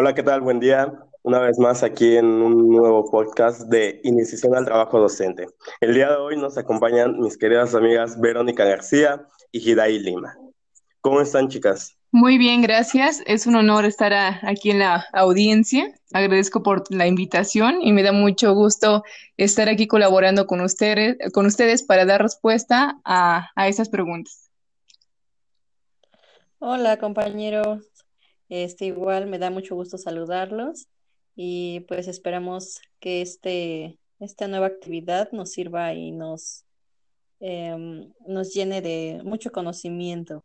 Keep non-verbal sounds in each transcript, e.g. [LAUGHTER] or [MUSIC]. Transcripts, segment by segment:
Hola, ¿qué tal? Buen día. Una vez más aquí en un nuevo podcast de Iniciación al Trabajo Docente. El día de hoy nos acompañan mis queridas amigas Verónica García y Hidaí Lima. ¿Cómo están, chicas? Muy bien, gracias. Es un honor estar aquí en la audiencia. Agradezco por la invitación y me da mucho gusto estar aquí colaborando con ustedes, con ustedes para dar respuesta a, a esas preguntas. Hola, compañeros. Este, igual me da mucho gusto saludarlos y pues esperamos que este, esta nueva actividad nos sirva y nos, em, nos llene de mucho conocimiento.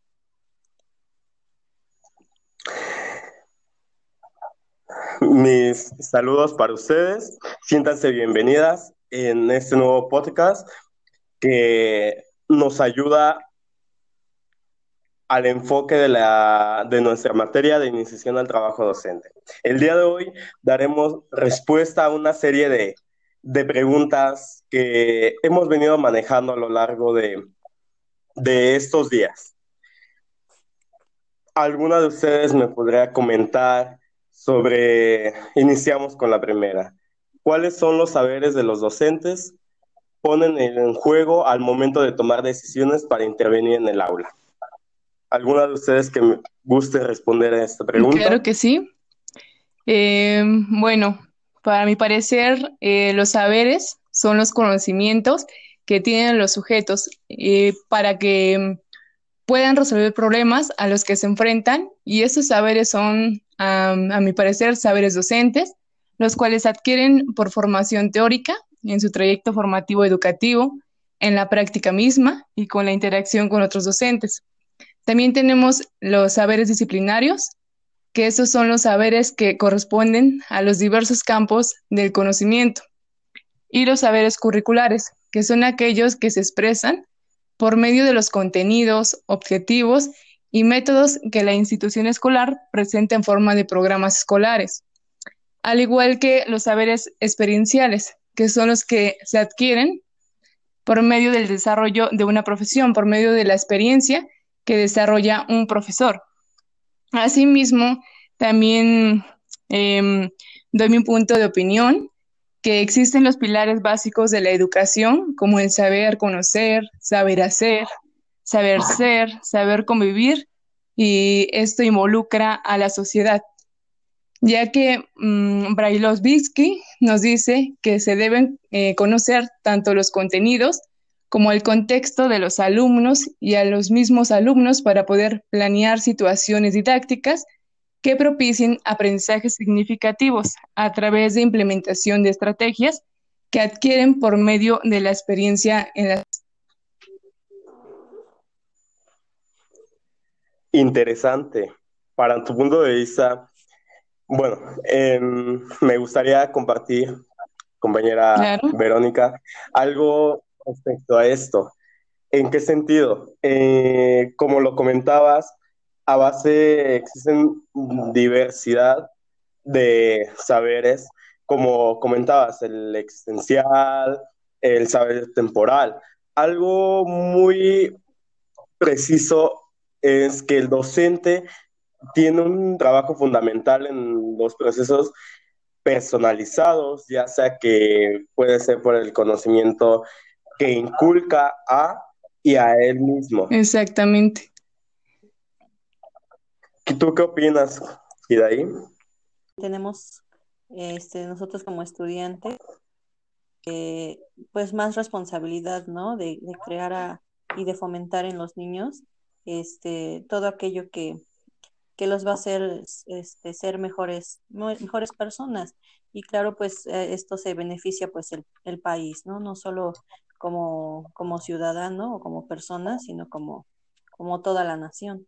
Mis saludos para ustedes. Siéntanse bienvenidas en este nuevo podcast que nos ayuda al enfoque de, la, de nuestra materia de iniciación al trabajo docente. El día de hoy daremos respuesta a una serie de, de preguntas que hemos venido manejando a lo largo de, de estos días. ¿Alguna de ustedes me podría comentar sobre, iniciamos con la primera, cuáles son los saberes de los docentes ponen en juego al momento de tomar decisiones para intervenir en el aula? ¿Alguna de ustedes que me guste responder a esta pregunta? Claro que sí. Eh, bueno, para mi parecer, eh, los saberes son los conocimientos que tienen los sujetos eh, para que puedan resolver problemas a los que se enfrentan y esos saberes son, a mi parecer, saberes docentes, los cuales adquieren por formación teórica en su trayecto formativo educativo, en la práctica misma y con la interacción con otros docentes. También tenemos los saberes disciplinarios, que esos son los saberes que corresponden a los diversos campos del conocimiento. Y los saberes curriculares, que son aquellos que se expresan por medio de los contenidos, objetivos y métodos que la institución escolar presenta en forma de programas escolares. Al igual que los saberes experienciales, que son los que se adquieren por medio del desarrollo de una profesión, por medio de la experiencia que desarrolla un profesor. Asimismo, también em, doy mi punto de opinión que existen los pilares básicos de la educación, como el saber conocer, saber hacer, saber ser, saber convivir, y esto involucra a la sociedad, ya que mmm, nos dice que se deben eh, conocer tanto los contenidos como el contexto de los alumnos y a los mismos alumnos para poder planear situaciones didácticas que propicien aprendizajes significativos a través de implementación de estrategias que adquieren por medio de la experiencia en las... Interesante. Para tu punto de vista, bueno, eh, me gustaría compartir, compañera claro. Verónica, algo respecto a esto. ¿En qué sentido? Eh, como lo comentabas, a base existen diversidad de saberes, como comentabas, el existencial, el saber temporal. Algo muy preciso es que el docente tiene un trabajo fundamental en los procesos personalizados, ya sea que puede ser por el conocimiento que inculca a y a él mismo. Exactamente. ¿Tú qué opinas, ahí Tenemos este, nosotros como estudiantes, eh, pues más responsabilidad, ¿no? De, de crear a, y de fomentar en los niños este, todo aquello que, que los va a hacer este, ser mejores, mejores personas. Y claro, pues eh, esto se beneficia pues el, el país, ¿no? No solo como, como ciudadano o como persona, sino como, como toda la nación.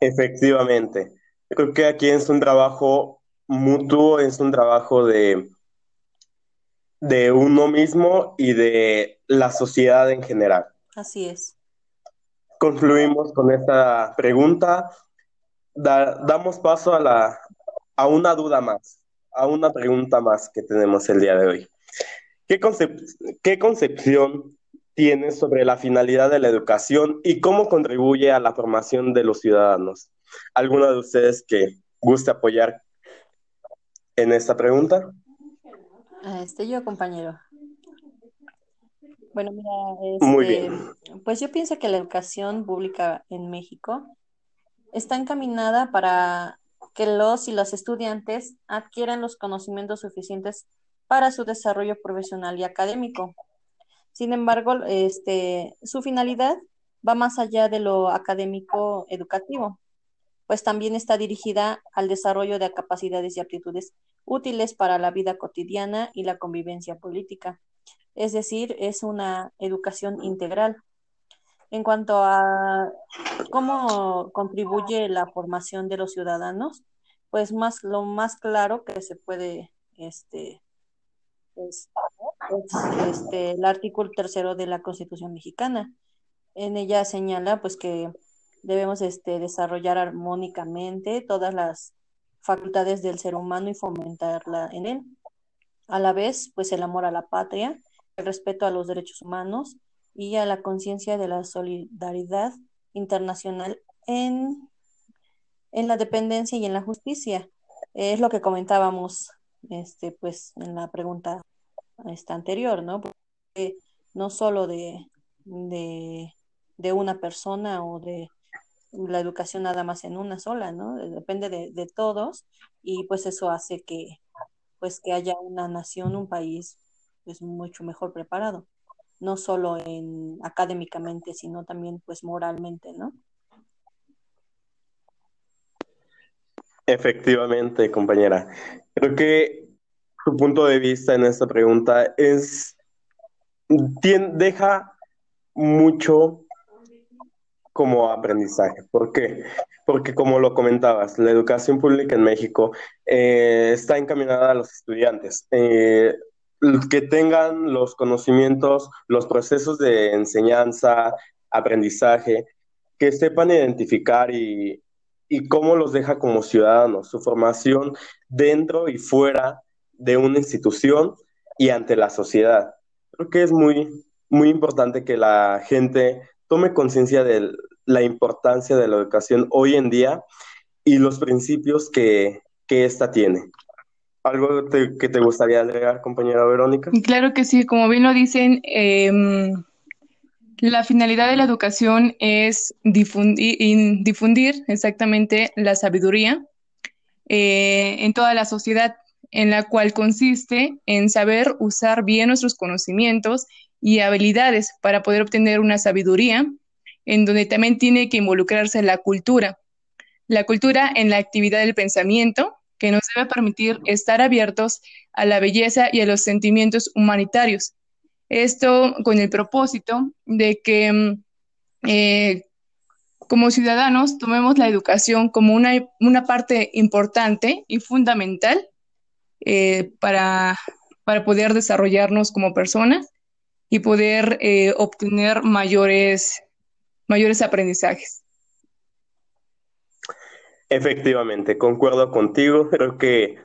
Efectivamente. Yo creo que aquí es un trabajo mutuo, es un trabajo de, de uno mismo y de la sociedad en general. Así es. Concluimos con esta pregunta. damos paso a, la, a una duda más a una pregunta más que tenemos el día de hoy. ¿Qué, ¿Qué concepción tiene sobre la finalidad de la educación y cómo contribuye a la formación de los ciudadanos. ¿Alguno de ustedes que guste apoyar en esta pregunta? Ah, este yo, compañero. Bueno, mira, Muy este, bien. pues yo pienso que la educación pública en México está encaminada para que los y las estudiantes adquieran los conocimientos suficientes para su desarrollo profesional y académico. Sin embargo, este, su finalidad va más allá de lo académico educativo, pues también está dirigida al desarrollo de capacidades y aptitudes útiles para la vida cotidiana y la convivencia política. Es decir, es una educación integral. En cuanto a cómo contribuye la formación de los ciudadanos, pues más lo más claro que se puede este, pues, este, el artículo tercero de la Constitución mexicana. En ella señala pues que debemos este, desarrollar armónicamente todas las facultades del ser humano y fomentarla en él. A la vez, pues el amor a la patria, el respeto a los derechos humanos y a la conciencia de la solidaridad internacional en, en la dependencia y en la justicia. Es lo que comentábamos este, pues, en la pregunta esta anterior, ¿no? Porque no solo de, de, de, una persona o de la educación nada más en una sola, ¿no? Depende de, de, todos y pues eso hace que, pues, que haya una nación, un país, pues, mucho mejor preparado, no solo en académicamente, sino también, pues, moralmente, ¿no? Efectivamente, compañera. Creo que tu punto de vista en esta pregunta es, deja mucho como aprendizaje. ¿Por qué? Porque como lo comentabas, la educación pública en México eh, está encaminada a los estudiantes. Eh, que tengan los conocimientos, los procesos de enseñanza, aprendizaje, que sepan identificar y, y cómo los deja como ciudadanos, su formación dentro y fuera de una institución y ante la sociedad. Creo que es muy, muy importante que la gente tome conciencia de la importancia de la educación hoy en día y los principios que, que ésta tiene. ¿Algo que te gustaría agregar, compañera Verónica? Claro que sí, como bien lo dicen, em, la finalidad de la educación es difundir, difundir exactamente la sabiduría eh, en toda la sociedad, en la cual consiste en saber usar bien nuestros conocimientos y habilidades para poder obtener una sabiduría, en donde también tiene que involucrarse la cultura. La cultura en la actividad del pensamiento, que nos debe permitir estar abiertos a la belleza y a los sentimientos humanitarios, esto con el propósito de que mm, eh, como ciudadanos tomemos la educación como una, una parte importante y fundamental eh, para, para, poder desarrollarnos como personas y poder eh, obtener mayores, mayores aprendizajes. Efectivamente, concuerdo contigo. Creo que,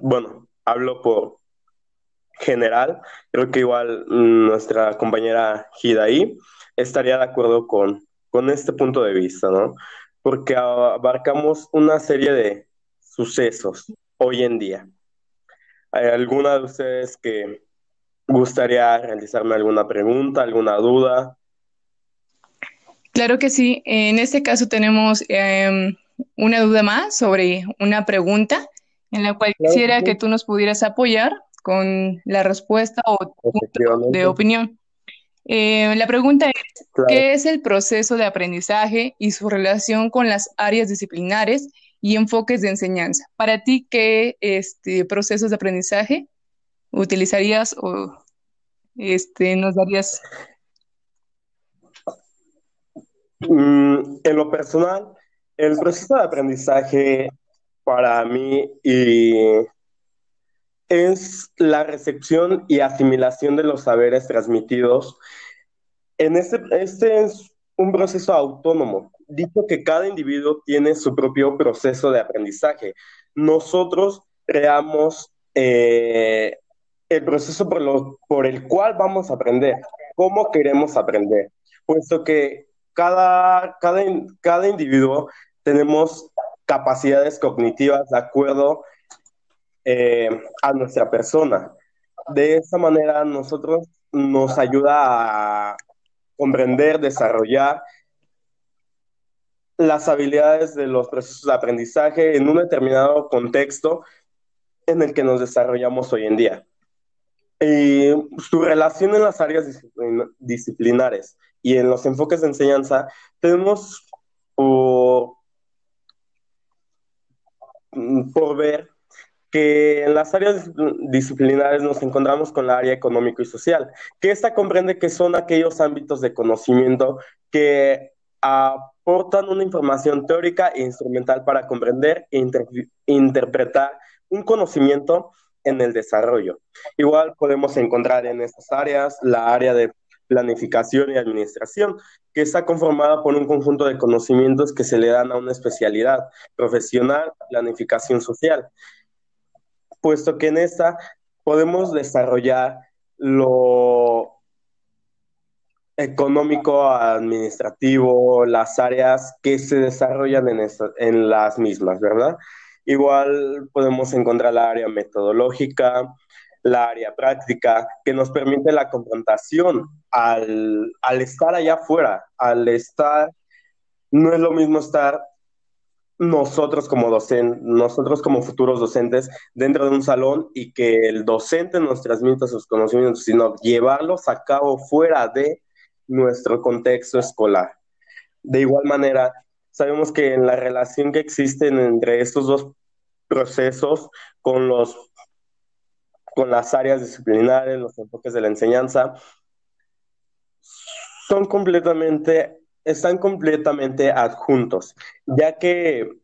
bueno, hablo por, general, creo que igual mm, nuestra compañera Hidaí estaría de acuerdo con, con este punto de vista, ¿no? Porque abarcamos una serie de sucesos hoy en día. ¿Hay alguna de ustedes que gustaría realizarme alguna pregunta, alguna duda? Claro que sí. En este caso tenemos em, una duda más sobre una pregunta en la cual quisiera que tú nos pudieras apoyar con la respuesta o de opinión. Eh, la pregunta es, ¿qué es el proceso de aprendizaje y su relación con las áreas disciplinares y enfoques de enseñanza? Para ti, ¿qué este, procesos de aprendizaje utilizarías o este, nos darías? Mm, en lo personal, el proceso de aprendizaje para mí es la recepción y asimilación de los saberes transmitidos. En este, este es un proceso autónomo, dicho que cada individuo tiene su propio proceso de aprendizaje. Nosotros creamos eh, el proceso por, por el cual vamos a aprender. cómo queremos aprender, puesto que cada, cada, cada individuo tenemos capacidades cognitivas de acuerdo eh, a nuestra persona. De esa manera nosotros nos ayuda a comprender, desarrollar las habilidades de los procesos de aprendizaje en un determinado contexto en el que nos desarrollamos hoy en día. Y su relación en las áreas disciplinares y en los enfoques de enseñanza, tenemos por, por ver que en las áreas disciplinares nos encontramos con la área económico y social, que esta comprende que son aquellos ámbitos de conocimiento que aportan una información teórica e instrumental para comprender e interpretar un conocimiento en el desarrollo. Igual podemos encontrar en estas áreas la área de planificación y administración, que está conformada por un conjunto de conocimientos que se le dan a una especialidad profesional, planificación social, puesto que en esta podemos desarrollar lo económico, administrativo, las áreas que se desarrollan en, en las mismas, ¿verdad? Igual podemos encontrar la área metodológica, la área práctica, que nos permite la confrontación al, al estar allá afuera, al estar, no es lo mismo estar nosotros como docentes, nosotros como futuros docentes dentro de un salón y que el docente nos transmita sus conocimientos, sino llevarlos a cabo fuera de nuestro contexto escolar. De igual manera, sabemos que en la relación que existe entre estos dos procesos con los con las áreas disciplinares, los enfoques de la enseñanza, son completamente están completamente adjuntos, ya que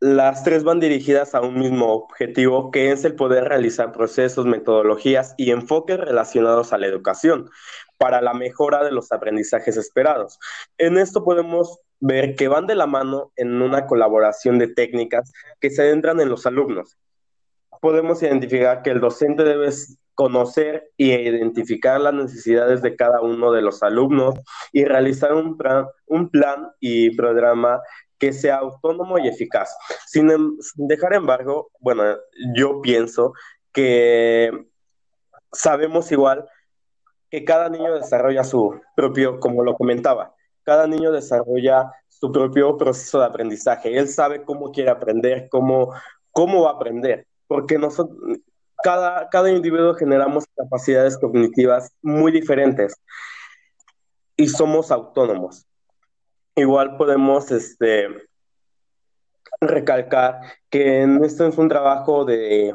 las tres van dirigidas a un mismo objetivo, que es el poder realizar procesos, metodologías y enfoques relacionados a la educación para la mejora de los aprendizajes esperados. En esto podemos ver que van de la mano en una colaboración de técnicas que se adentran en los alumnos. Podemos identificar que el docente debe conocer y identificar las necesidades de cada uno de los alumnos y realizar un plan, un plan y programa que sea autónomo y eficaz. Sin, em, sin dejar embargo, bueno, yo pienso que sabemos igual que cada niño desarrolla su propio, como lo comentaba, cada niño desarrolla su propio proceso de aprendizaje. Él sabe cómo quiere aprender, cómo, cómo va a aprender, porque nosotros, cada, cada individuo generamos capacidades cognitivas muy diferentes y somos autónomos. Igual podemos este, recalcar que esto es un trabajo de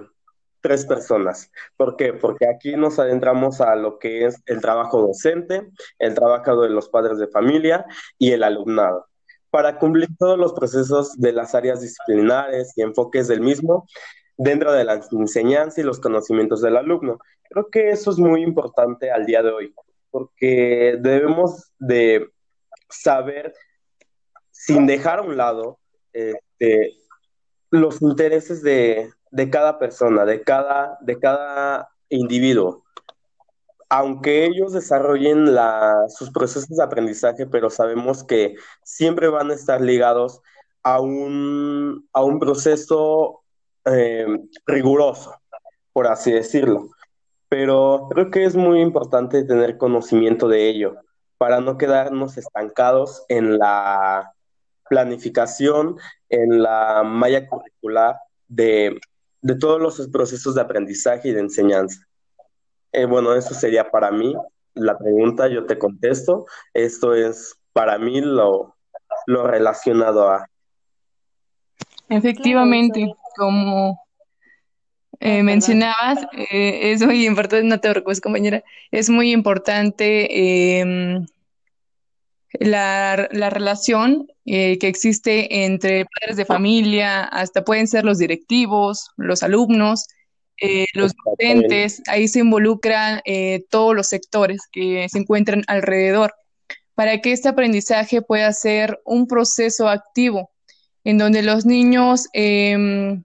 tres personas. ¿Por qué? Porque aquí nos adentramos a lo que es el trabajo docente, el trabajo de los padres de familia y el alumnado. Para cumplir todos los procesos de las áreas disciplinares y enfoques del mismo, dentro de la enseñanza y los conocimientos del alumno. Creo que eso es muy importante al día de hoy, porque debemos de saber, sin dejar a un lado, este, los intereses de, cada persona, de cada, de cada individuo. Aunque ellos desarrollen sus procesos de aprendizaje, pero sabemos que siempre van a estar ligados a un, a un proceso eh, riguroso, por así decirlo. Pero creo que es muy importante tener conocimiento de ello para no quedarnos estancados en la planificación, en la malla curricular de, todos los procesos de aprendizaje y de enseñanza. Eh, bueno, eso sería para mí la pregunta, yo te contesto. Esto es para mí lo, lo relacionado a. Efectivamente, como eh, mencionabas, eh, es muy importante, no te preocupes compañera, es muy importante em, la, relación eh, que existe entre padres de familia, hasta pueden ser los directivos, los alumnos, los docentes, ahí se involucran todos los sectores que se encuentran alrededor para que este aprendizaje pueda ser un proceso activo en donde los niños em,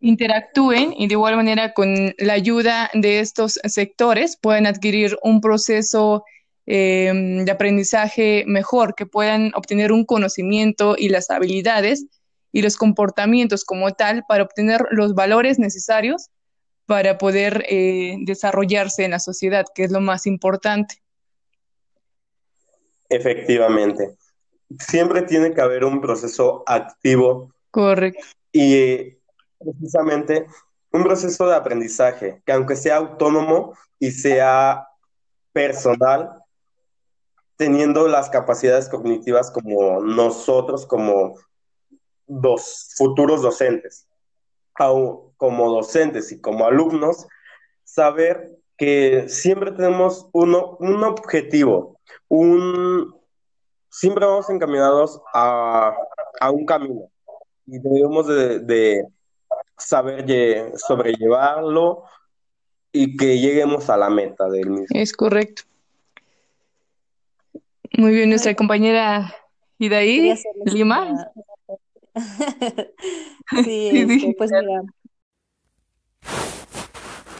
interactúen y de igual manera con la ayuda de estos sectores puedan adquirir un proceso em, de aprendizaje mejor, que puedan obtener un conocimiento y las habilidades y los comportamientos como tal para obtener los valores necesarios para poder eh, desarrollarse en la sociedad, que es lo más importante. Efectivamente. Siempre tiene que haber un proceso activo. Correcto. Y precisamente un proceso de aprendizaje, que aunque sea autónomo y sea personal, teniendo las capacidades cognitivas como nosotros, como dos futuros docentes, como docentes y como alumnos, saber que siempre tenemos uno, un objetivo, un, siempre vamos encaminados a, un camino y debemos de, saber sobrellevarlo y que lleguemos a la meta del mismo. Es correcto. Muy bien, nuestra compañera Idaí Lima. [LAUGHS] [LAUGHS] sí, este, pues mira.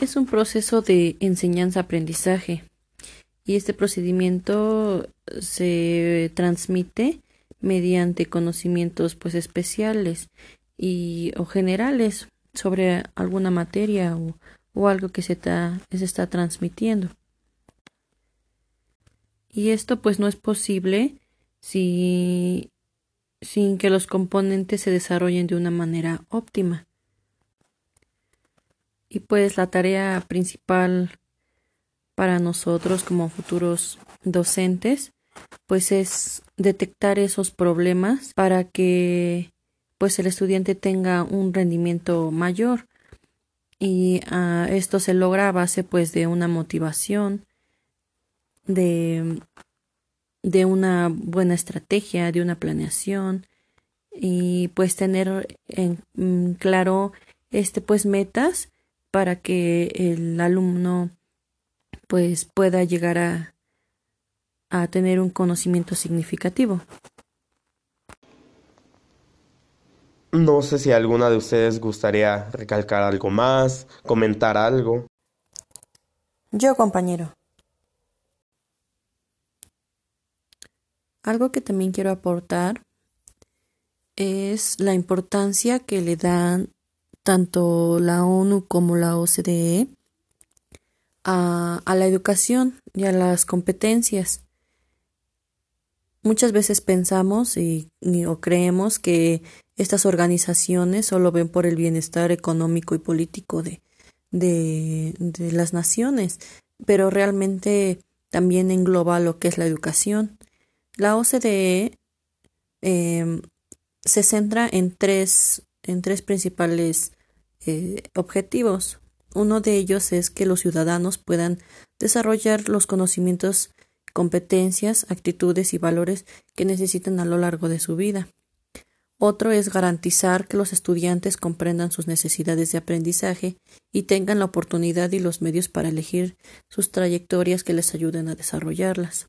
Es un proceso de enseñanza-aprendizaje y este procedimiento se transmite mediante conocimientos pues especiales y o generales sobre alguna materia o, o algo que se, se está transmitiendo. Y esto pues no es posible si sin que los componentes se desarrollen de una manera óptima. Y pues la tarea principal para nosotros como futuros docentes pues es detectar esos problemas para que pues el estudiante tenga un rendimiento mayor. Y ah, esto se logra a base pues de una motivación de de una buena estrategia, de una planeación y pues tener en mm, claro este pues metas para que el alumno pues pueda llegar a, a tener un conocimiento significativo. No sé si alguna de ustedes gustaría recalcar algo más, comentar algo. Yo, compañero. Algo que también quiero aportar es la importancia que le dan tanto la ONU como la OCDE a, la educación y a las competencias. Muchas veces pensamos y, o creemos que estas organizaciones solo ven por el bienestar económico y político de, de, las naciones, pero realmente también engloba lo que es la educación. La OCDE em, se centra en tres, en tres principales eh, objetivos. Uno de ellos es que los ciudadanos puedan desarrollar los conocimientos, competencias, actitudes y valores que necesitan a lo largo de su vida. Otro es garantizar que los estudiantes comprendan sus necesidades de aprendizaje y tengan la oportunidad y los medios para elegir sus trayectorias que les ayuden a desarrollarlas.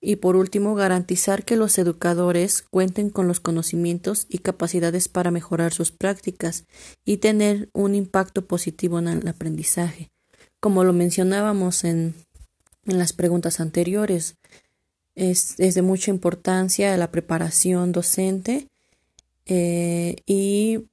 Y por último, garantizar que los educadores cuenten con los conocimientos y capacidades para mejorar sus prácticas y tener un impacto positivo en el aprendizaje. Como lo mencionábamos en, en las preguntas anteriores, es, de mucha importancia la preparación docente eh, y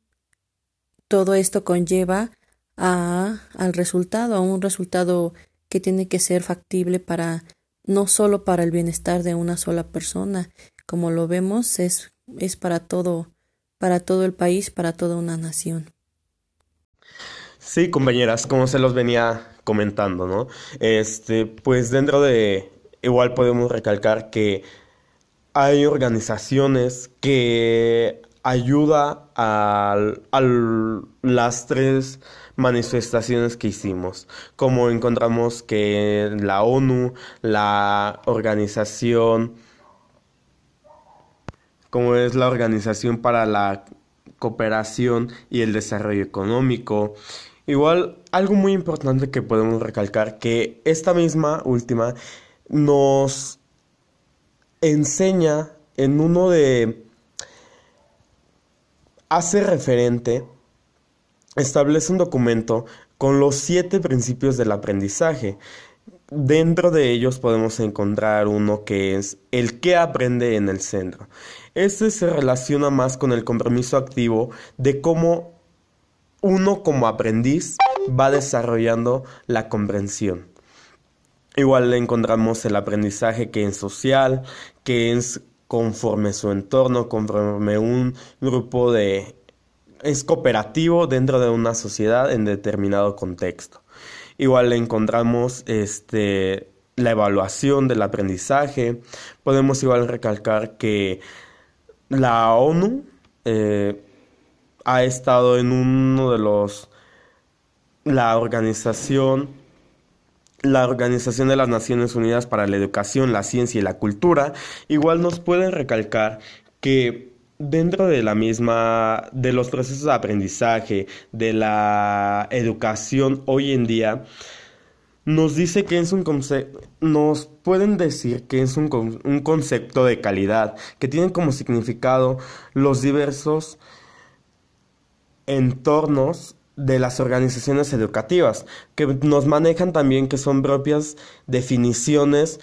todo esto conlleva a, al resultado, a un resultado que tiene que ser factible para no solo para el bienestar de una sola persona, como lo vemos, es, es para todo, para todo el país, para toda una nación. Sí, compañeras, como se los venía comentando, ¿no? Este, pues dentro de igual podemos recalcar que hay organizaciones que ayuda a, a las tres manifestaciones que hicimos, como encontramos que la ONU, la organización, como es la Organización para la Cooperación y el Desarrollo Económico, Igual, algo muy importante que podemos recalcar, que esta misma última nos enseña en uno de... hace referente establece un documento con los siete principios del aprendizaje. Dentro de ellos podemos encontrar uno que es el que aprende en el centro. Este se relaciona más con el compromiso activo de cómo uno como aprendiz va desarrollando la comprensión. Igual le encontramos el aprendizaje que es social, que es conforme su entorno, conforme un grupo de... es cooperativo dentro de una sociedad en determinado contexto. Igual encontramos este, la evaluación del aprendizaje. Podemos igual recalcar que la ONU eh, ha estado en uno de los... la organización la Organización de las Naciones Unidas para la Educación, la Ciencia y la Cultura, igual nos pueden recalcar que dentro de la misma, de los procesos de aprendizaje, de la educación hoy en día, nos dice que es un concepto, nos pueden decir que es un, un concepto de calidad, que tiene como significado los diversos entornos de las organizaciones educativas, que nos manejan también que son propias definiciones,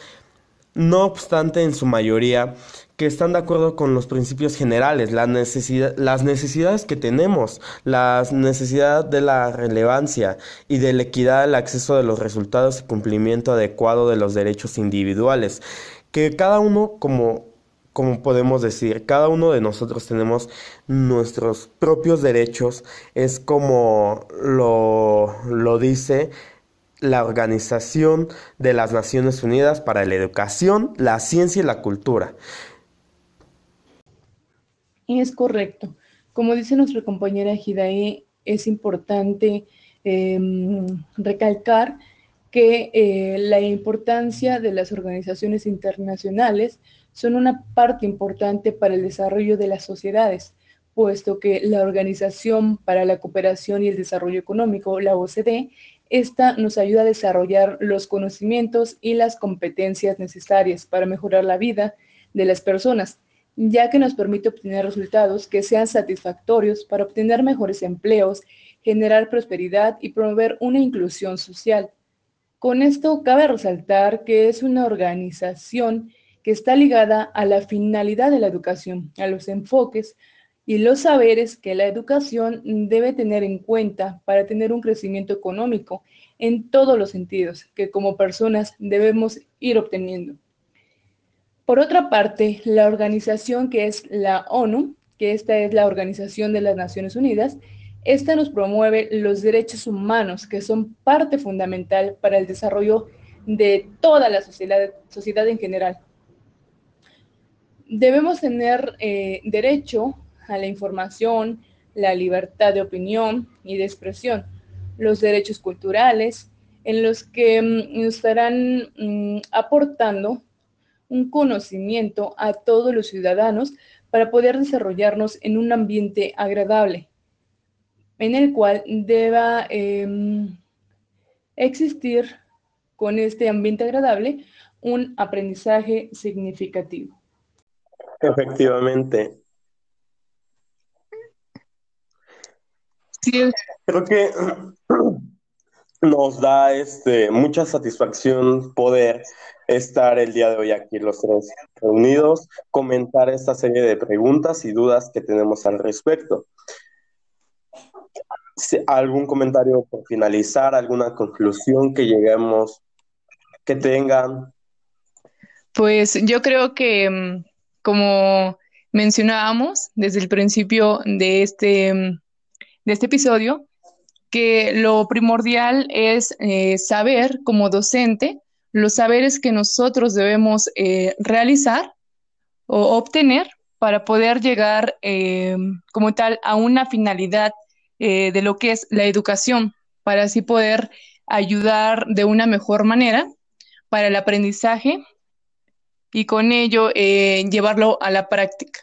no obstante en su mayoría, que están de acuerdo con los principios generales, necesidad, las necesidades que tenemos, la necesidad de la relevancia y de la equidad al acceso de los resultados y cumplimiento adecuado de los derechos individuales, que cada uno como como podemos decir, cada uno de nosotros tenemos nuestros propios derechos, es como lo, lo dice la Organización de las Naciones Unidas para la Educación, la Ciencia y la Cultura. Es correcto. Como dice nuestra compañera Hidae, es importante em, recalcar que eh, la importancia de las organizaciones internacionales son una parte importante para el desarrollo de las sociedades, puesto que la Organización para la Cooperación y el Desarrollo Económico, la OCDE, esta nos ayuda a desarrollar los conocimientos y las competencias necesarias para mejorar la vida de las personas, ya que nos permite obtener resultados que sean satisfactorios para obtener mejores empleos, generar prosperidad y promover una inclusión social. Con esto cabe resaltar que es una organización que está ligada a la finalidad de la educación, a los enfoques y los saberes que la educación debe tener en cuenta para tener un crecimiento económico en todos los sentidos que como personas debemos ir obteniendo. Por otra parte, la organización que es la ONU, que esta es la Organización de las Naciones Unidas, esta nos promueve los derechos humanos, que son parte fundamental para el desarrollo de toda la sociedad, en general. Debemos tener eh, derecho a la información, la libertad de opinión y de expresión, los derechos culturales, en los que mm, nos estarán mm, aportando un conocimiento a todos los ciudadanos para poder desarrollarnos en un ambiente agradable, en el cual deba em, existir con este ambiente agradable un aprendizaje significativo. Efectivamente. Sí. Creo que nos da este, mucha satisfacción poder estar el día de hoy aquí los tres reunidos, comentar esta serie de preguntas y dudas que tenemos al respecto. ¿Algún comentario por finalizar? ¿Alguna conclusión que lleguemos, que tengan? Pues yo creo que mm, como mencionábamos desde el principio de este, de este episodio, que lo primordial es eh, saber como docente los saberes que nosotros debemos eh, realizar o obtener para poder llegar eh, como tal a una finalidad de lo que es la educación, para así poder ayudar de una mejor manera para el aprendizaje y con ello eh, llevarlo a la práctica.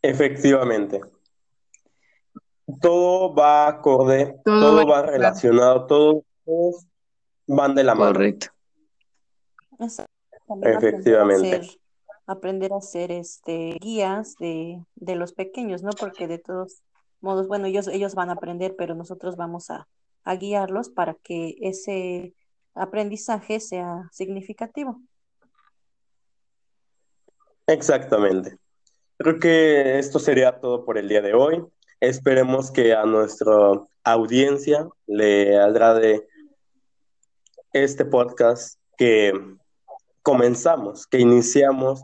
Efectivamente. Todo va acorde, todo, va, relacionado, todos, van de la mano. Correcto. Efectivamente. aprender a ser este, guías de, de los pequeños, ¿no? Porque de todos modos, bueno, ellos, ellos van a aprender, pero nosotros vamos a, a guiarlos para que ese aprendizaje sea significativo. Exactamente. Creo que esto sería todo por el día de hoy. Esperemos que a nuestra audiencia le agrade este podcast que comenzamos, que iniciamos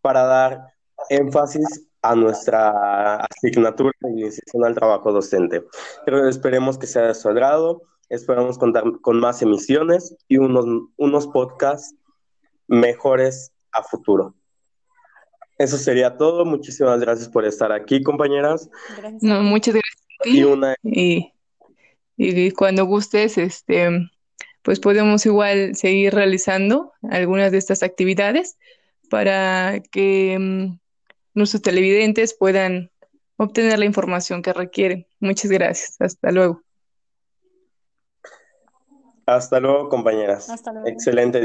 para dar énfasis a nuestra asignatura de iniciación al trabajo docente. Pero esperemos que sea de su agrado, esperamos contar con más emisiones y unos, unos podcasts mejores a futuro. Eso sería todo. Muchísimas gracias por estar aquí, compañeras. No, muchas gracias. Y, y, cuando gustes, este, pues podemos igual seguir realizando algunas de estas actividades para que mm, nuestros televidentes puedan obtener la información que requieren. Muchas gracias. Hasta luego. Hasta luego, compañeras. Excelente día.